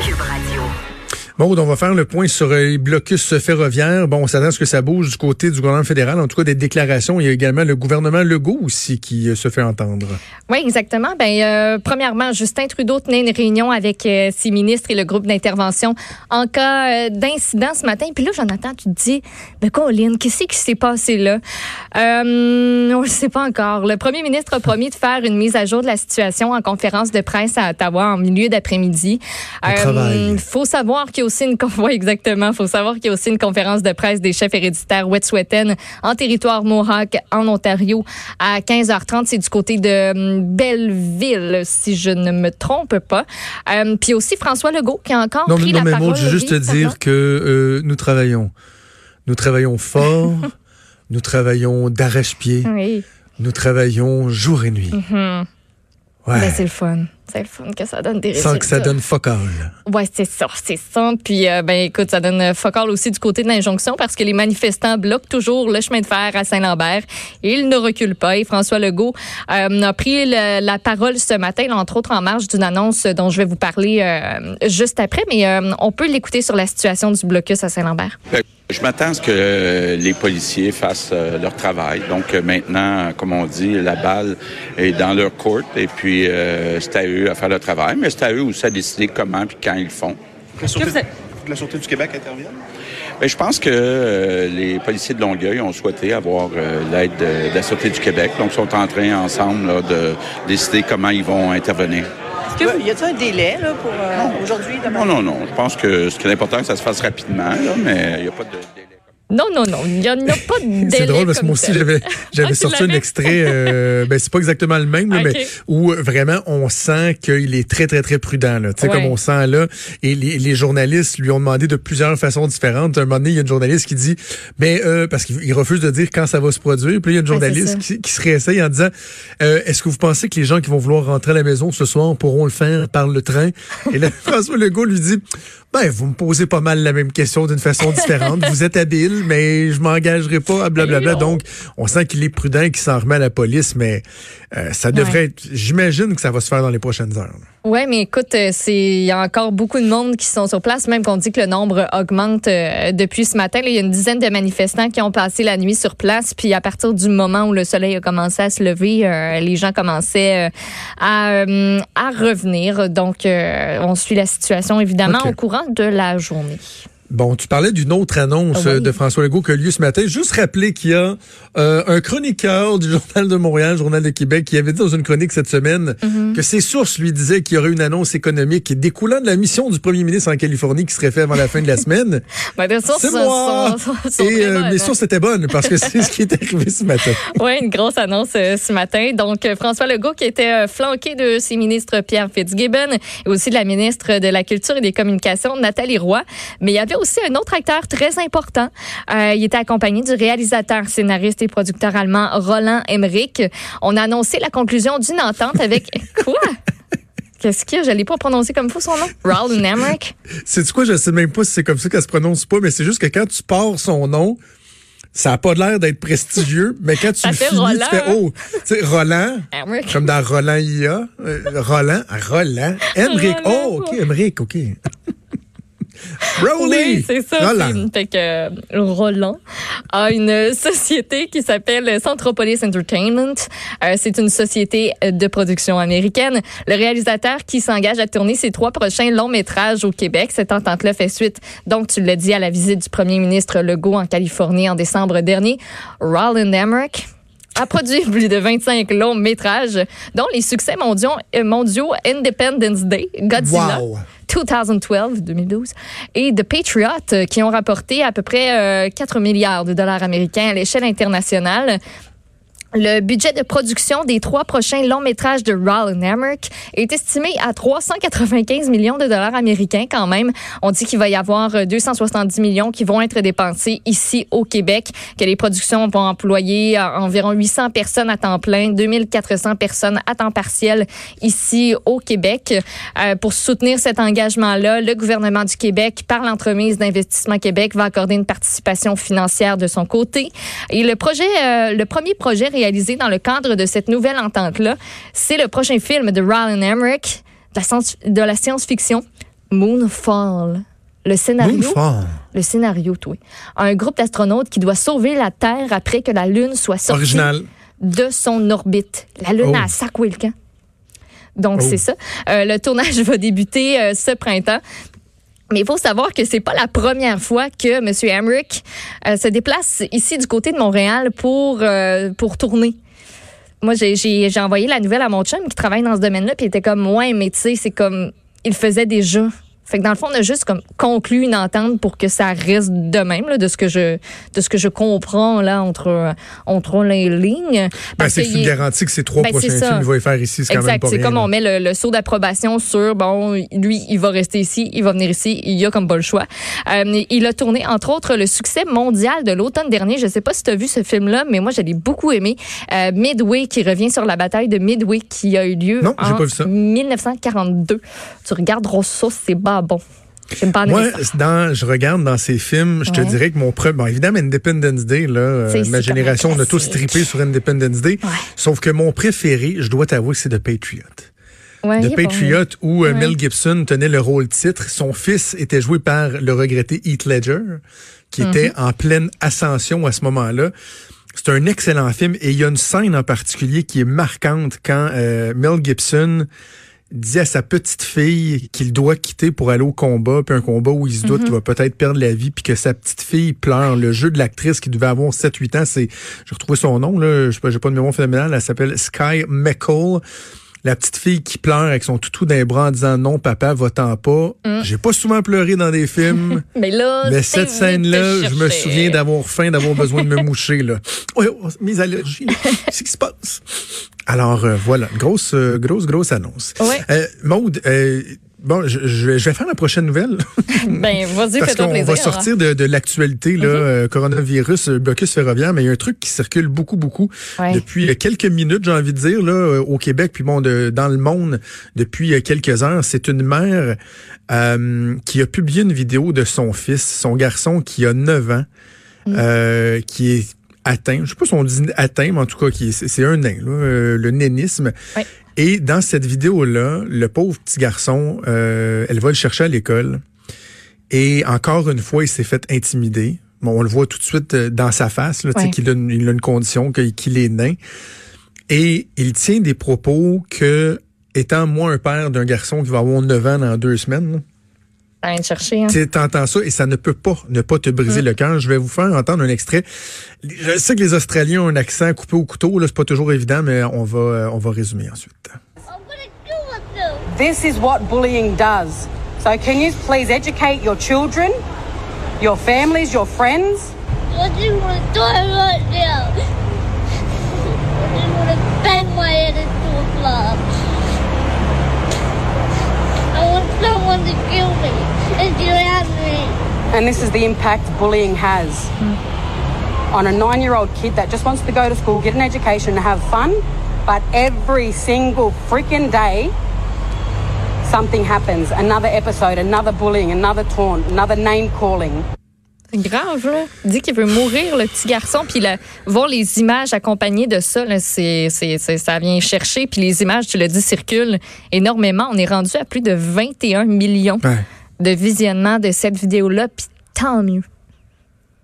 Cube Radio. Bon, on va faire le point sur euh, les blocus ferroviaires. Bon, on s'attend à ce que ça bouge du côté du gouvernement fédéral. En tout cas, des déclarations. Il y a également le gouvernement Legault aussi qui euh, se fait entendre. Oui, exactement. Ben, euh, premièrement, Justin Trudeau tenait une réunion avec euh, ses ministres et le groupe d'intervention en cas euh, d'incident ce matin. Puis là, Jonathan, tu te dis, ben, Colin, qu'est-ce qui s'est passé là? Euh, on ne sait pas encore. Le premier ministre a promis de faire une mise à jour de la situation en conférence de presse à Ottawa en milieu d'après-midi. Il faut savoir qu'il y a aussi une ouais, exactement. faut savoir qu'il y a aussi une conférence de presse des chefs héréditaires Wet'suwet'en en territoire Mohawk en Ontario à 15h30. C'est du côté de hum, Belleville, si je ne me trompe pas. Euh, Puis aussi François Legault qui a encore Non, pris non, la mais parole. Veux juste te dire que euh, nous travaillons. Nous travaillons fort. nous travaillons d'arrache-pied. Oui. Nous travaillons jour et nuit. Mhm. Ouais. Ben, c'est le fun. C'est le fun que ça donne des Sans résultats. que ça donne fuck all. Ouais, c'est ça, c'est ça. Puis, euh, ben, écoute, ça donne all aussi du côté de l'injonction parce que les manifestants bloquent toujours le chemin de fer à Saint-Lambert. Et ils ne reculent pas. Et François Legault euh, a pris le- la parole ce matin, là, entre autres en marge d'une annonce dont je vais vous parler euh, juste après. Mais euh, on peut l'écouter sur la situation du blocus à Saint-Lambert. Je m'attends à ce que euh, les policiers fassent euh, leur travail. Donc euh, maintenant, comme on dit, la balle est dans leur court et puis euh, c'est à eux à faire le travail, mais c'est à eux aussi à décider comment et quand ils le font. La Sûreté, la Sûreté du Québec intervienne? Ben, je pense que euh, les policiers de Longueuil ont souhaité avoir euh, l'aide de, de la Sûreté du Québec. Donc, ils sont en train ensemble là, de décider comment ils vont intervenir. Y a-t-il un délai là, pour euh, aujourd'hui, demain? Non, non, non. Je pense que ce qui est important, c'est que ça se fasse rapidement, là, mais il n'y a pas de délai. Non, non, non. Il n'y n'y a pas de. C'est drôle parce que moi aussi, j'avais, j'avais Ah, sorti un extrait, euh, ben, c'est pas exactement le même, là, mais où euh, vraiment on sent qu'il est très, très, très prudent, là. Tu sais, Ouais. comme on sent là. Et les, les journalistes lui ont demandé de plusieurs façons différentes. À un moment donné, il y a une journaliste qui dit, mais, euh, parce qu'il il refuse de dire quand ça va se produire. Puis là, il y a une Ouais, journaliste qui, qui se réessaye en disant, euh, est-ce que vous pensez que les gens qui vont vouloir rentrer à la maison ce soir pourront le faire par le train? Et là, François Legault lui dit, ben, vous me posez pas mal la même question d'une façon différente. vous êtes habile, mais je m'engagerai pas à blablabla. Donc, on sent qu'il est prudent et qu'il s'en remet à la police, mais euh, ça devrait être, j'imagine que ça va se faire dans les prochaines heures. Ouais, mais écoute, euh, c'est il y a encore beaucoup de monde qui sont sur place, même qu'on dit que le nombre augmente euh, depuis ce matin. Là, il y a une dizaine de manifestants qui ont passé la nuit sur place, puis à partir du moment où le soleil a commencé à se lever, euh, les gens commençaient euh, à, euh, à revenir. Donc, on suit la situation évidemment au courant de la journée. Bon, tu parlais d'une autre annonce Ah oui. euh, de François Legault qui a lieu ce matin. Juste rappeler qu'il y a euh, un chroniqueur du Journal de Montréal, Journal de Québec, qui avait dit dans une chronique cette semaine Mm-hmm. que ses sources lui disaient qu'il y aurait une annonce économique découlant de la mission du premier ministre en Californie qui serait faite avant la fin de la semaine. Ben, les sources C'est sont- sont- sont Et euh, mes sources étaient bonnes parce que c'est ce qui est arrivé ce matin. Oui, une grosse annonce euh, ce matin. Donc, François Legault qui était flanqué de ses ministres Pierre Fitzgibbon et aussi de la ministre de la Culture et des Communications, Nathalie Roy. Mais il y avait aussi un autre acteur très important. Euh, il était accompagné du réalisateur, scénariste et producteur allemand Roland Emmerich. On a annoncé la conclusion d'une entente avec... Quoi? Qu'est-ce qu'il y a? Je l'ai pas prononcé comme faut son nom. Roland Emmerich. C'est quoi, je sais même pas si c'est comme ça qu'elle se prononce pas, mais c'est juste que quand tu pars son nom, ça a pas l'air d'être prestigieux, mais quand tu le finis, Roland, tu fais hein? oh, tu sais Roland, Emmerich. comme dans Roland IA, euh, Roland, Roland, Emmerich. Roland. Oh, OK, Emmerich, OK. Rowley. Oui, c'est ça. Roland. Puis, Fait que euh, Roland a une société qui s'appelle Centropolis Entertainment. Euh, c'est une société de production américaine. Le réalisateur qui s'engage à tourner ses trois prochains longs métrages au Québec. Cette entente-là fait suite, donc tu l'as dit, à la visite du premier ministre Legault en Californie en décembre dernier. Roland Emmerich a produit plus de 25 longs métrages, dont les succès mondiaux, euh, mondiaux Independence Day, Godzilla. Wow. 2012, 2012, et The Patriot, euh, qui ont rapporté à peu près euh, 4 milliards de dollars américains à l'échelle internationale. Le budget de production des trois prochains longs métrages de Roland Emmerich est estimé à 395 millions de dollars américains quand même. On dit qu'il va y avoir euh, 270 millions qui vont être dépensés ici au Québec, que les productions vont employer euh, environ 800 personnes à temps plein, 2400 personnes à temps partiel ici au Québec. Euh, pour soutenir cet engagement-là, le gouvernement du Québec, par l'entremise d'Investissement Québec, va accorder une participation financière de son côté. Et le projet, euh, le premier projet réalisé dans le cadre de cette nouvelle entente-là, c'est le prochain film de Roland Emmerich, de la science- de la science-fiction, Moonfall. Le scénario, Moonfall. le scénario, oui. Un groupe d'astronautes qui doit sauver la Terre après que la Lune soit sortie Original. de son orbite. La Lune Oh. a sacoué le camp. Donc, Oh. c'est ça. Euh, le tournage va débuter euh, ce printemps. Mais il faut savoir que c'est pas la première fois que M. Emmerich euh, se déplace ici du côté de Montréal pour, euh, tourner. Moi, j'ai- envoyé la nouvelle à mon chum qui travaille dans ce domaine-là, puis il était comme, ouais, mais tu c'est comme, il faisait déjà. Fait que dans le fond, on a juste comme conclu une entente pour que ça reste de même, là, de ce que je, de ce que je comprends là entre, entre les lignes. Ben, c'est une garantie que ces trois Ben, prochains films, il va les faire ici. C'est quand même Exact. C'est comme là. on met le, le saut d'approbation sur, bon, lui, il va rester ici, il va venir ici, il y a comme pas le choix. Euh, il a tourné, entre autres, le succès mondial de l'automne dernier. Je sais pas si tu as vu ce film-là, mais moi, je l'ai beaucoup aimé. Euh, Midway, qui revient sur la bataille de Midway qui a eu lieu Non, en pas vu ça. 1942. Tu regarderas ça, c'est pas bon. Pas Moi, dans, je regarde dans ces films, je te dirais que mon premier, bon, évidemment, Independence Day, là, euh, ma génération, on a tous trippé sur Independence Day. Ouais. Sauf que mon préféré, je dois t'avouer, c'est The Patriot. Ouais, The bon. Patriot, où euh. Mel Gibson tenait le rôle titre. Son fils était joué par le regretté Heath Ledger, qui était en pleine ascension à ce moment-là. C'est un excellent film et il y a une scène en particulier qui est marquante quand euh, Mel Gibson dit à sa petite fille qu'il doit quitter pour aller au combat, puis un combat où il se doute qu'il va peut-être perdre la vie, puis que sa petite fille pleure. Le jeu de l'actrice qui devait avoir 7-8 ans, c'est, j'ai retrouvé son nom, là, je sais pas, j'ai pas de mémoire phénoménale, elle s'appelle Sky McCall. La petite fille qui pleure avec son toutou d'un bras en disant non, papa, va-t'en pas. J'ai pas souvent pleuré dans des films. Mais là, Mais cette scène-là, je me souviens d'avoir faim, d'avoir besoin de me moucher. Là. Oh, mes allergies, qu'est-ce qui se passe? Alors euh, voilà, grosse, euh, grosse, grosse annonce. Ouais. Euh, Maude, euh, bon, je, je vais- faire la prochaine nouvelle. Ben, vas-y, fais-toi plaisir. hein. va sortir de, de l'actualité, là, euh, coronavirus, euh, blocus ferroviaire, mais il y a un truc qui circule beaucoup, beaucoup Ouais. depuis euh, quelques minutes, j'ai envie de dire, là, au Québec, puis bon, de, dans le monde depuis quelques heures. C'est une mère euh, qui a publié une vidéo de son fils, son garçon qui a 9 ans, Mm. euh, qui est atteint, je sais pas si on dit atteint, mais en tout cas, c'est un nain, là, le nénisme. Ouais. Et dans cette vidéo-là, le pauvre petit garçon, euh, elle va le chercher à l'école. Et encore une fois, il s'est fait intimider. Bon, on le voit tout de suite euh, dans sa face, là, tu sais, Ouais. qu'il a, une, il a une condition, qu'il est nain. Et il tient des propos que, étant moi un père d'un garçon qui va avoir 9 ans dans deux semaines, Viens te chercher. hein. tu sais, t'entends ça et ça ne peut pas ne pas te briser le cœur. Je vais vous faire entendre un extrait. Je sais que les Australiens ont un accent coupé au couteau, là, c'est pas toujours évident, mais on va, euh, on va résumer ensuite. This is what bullying does. So can you please educate your children, your families, your friends? I just want to die right now. I just want to bang my head into a glove. Someone to kill me and drown me. And this is the impact bullying has hmm. on a nine year old kid that just wants to go to school, get an education, and have fun. But every single freaking day, something happens. Another episode, another bullying, another taunt, another name calling. C'est grave, là. Il dit qu'il veut mourir, le petit garçon. Puis là, voir les images accompagnées de ça, là, c'est, c'est, c'est- ça vient chercher. Puis les images, tu l'as dit, circulent énormément. On est rendu à plus de 21 millions de visionnements de cette vidéo-là. Puis tant mieux.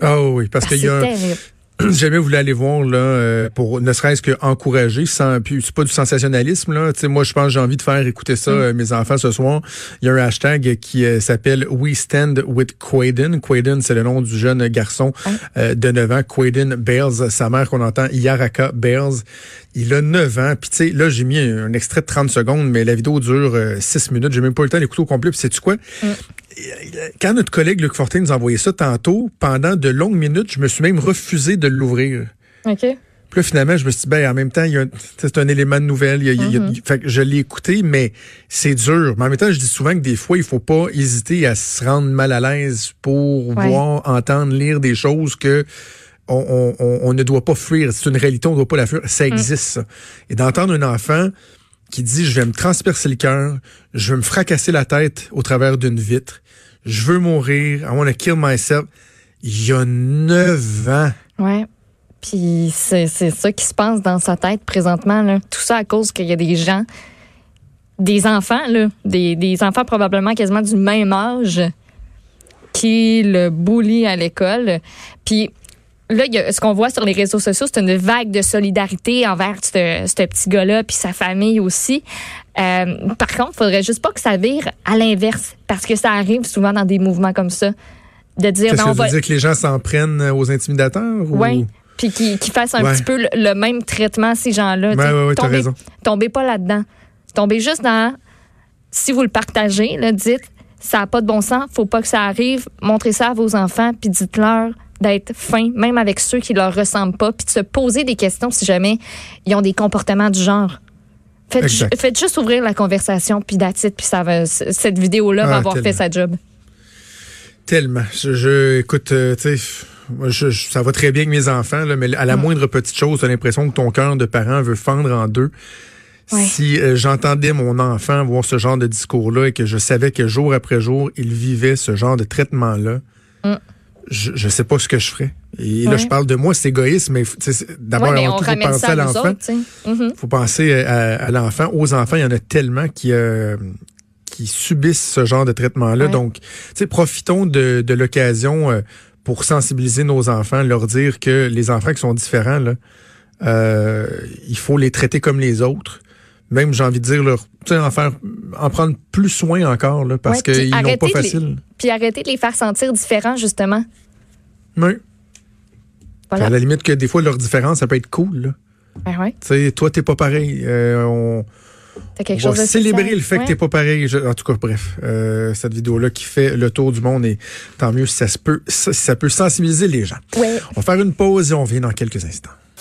Ah oui, parce Ah, qu'il y a terrible. jamais vous voulez aller voir là euh, pour ne serait-ce que encourager sans puis c'est pas du sensationnalisme là. Tu sais moi je pense que j'ai envie de faire écouter ça euh, mes enfants ce soir. Il y a un hashtag qui euh, s'appelle We Stand with Quaden Quaden c'est le nom du jeune garçon euh, de 9 ans. Quaden Bales sa mère qu'on entend Yaraka Bales. Il a 9 ans. Puis tu sais là j'ai mis un, un extrait de 30 secondes mais la vidéo dure 6 minutes. J'ai même pas eu le temps d'écouter au complet. Puis sais tu quoi quand notre collègue Luc Fortin nous a envoyé ça tantôt, pendant de longues minutes, je me suis même refusé de l'ouvrir. OK. Puis là, finalement, je me suis dit, ben, en même temps, c'est un élément de nouvelle. il y a- il y a- Mm-hmm. fait que je l'ai écouté, mais c'est dur. Mais en même temps, je dis souvent que des fois, il faut pas hésiter à se rendre mal à l'aise pour Ouais. voir, entendre, lire des choses que on, on- on- on ne doit pas fuir. C'est une réalité, on ne doit pas la fuir. Ça existe, ça. Et d'entendre un enfant qui dit, je vais me transpercer le cœur, je vais me fracasser la tête au travers d'une vitre, je veux mourir, I want to kill myself. Il y a neuf ans. Ouais. Puis c'est ça qui se passe dans sa tête présentement. Là. Tout ça à cause qu'il y a des gens, des enfants, là, des, des enfants probablement quasiment du même âge qui le bully à l'école. Puis là, y a- ce qu'on voit sur les réseaux sociaux, c'est une vague de solidarité envers ce petit gars-là puis sa famille aussi. Euh, par contre, il faudrait juste pas que ça vire à l'inverse parce que ça arrive souvent dans des mouvements comme ça. De dire, Qu'est-ce que on va, dire que les gens s'en prennent aux intimidateurs? ou- oui. Puis qui, qui fassent un Ouais. petit peu le, le même traitement, ces gens-là. Ouais, ouais, tombez, raison. tombez pas là-dedans. Tombez juste dans. Si vous le partagez, là, dites ça n'a pas de bon sens, faut pas que ça arrive. Montrez ça à vos enfants, puis dites-leur d'être fin, même avec ceux qui leur ressemblent pas, puis de se poser des questions si jamais ils ont des comportements du genre. Faites, ju- Exact. faites juste ouvrir la conversation, puis it, puis ça va, cette vidéo-là va Ah, avoir fait sa job. Tellement. Je, je- écoute, euh, tu sais, moi, je- je- ça va très bien avec mes enfants, là, mais à la moindre petite chose, t'as l'impression que ton cœur de parent veut fendre en deux. Ouais. Si euh, j'entendais mon enfant voir ce genre de discours-là et que je savais que jour après jour, il vivait ce genre de traitement-là, Mm. Je, je sais pas ce que je ferais. Et là, je parle de moi, c'est égoïste, mais d'abord, Ouais, avant tout, faut penser ça à l'enfant. Mhm. faut penser à, à l'enfant. Aux enfants, il y en a tellement qui euh, qui subissent ce genre de traitement-là. Ouais. Donc, profitons de, de l'occasion euh, pour sensibiliser nos enfants, leur dire que les enfants qui sont différents, là, euh, il faut les traiter comme les autres. Même, j'ai envie de dire, leur, tu sais, en faire, en prendre plus soin encore, là, parce Ouais, qu'ils n'ont pas les- facile. Puis arrêtez de les faire sentir différents, justement. Oui. Voilà. À la limite que des fois, leur différence, ça peut être cool. Là. Ben ouais, Tu sais, toi, t'es pas pareil. Euh, on, t'as quelque On chose va de célébrer le fait Ouais. que t'es pas pareil. Je- en tout cas, bref, euh, cette vidéo-là qui fait le tour du monde et tant mieux si ça se peut, ça peut sensibiliser les gens. Ouais. On va faire une pause et on revient dans quelques instants.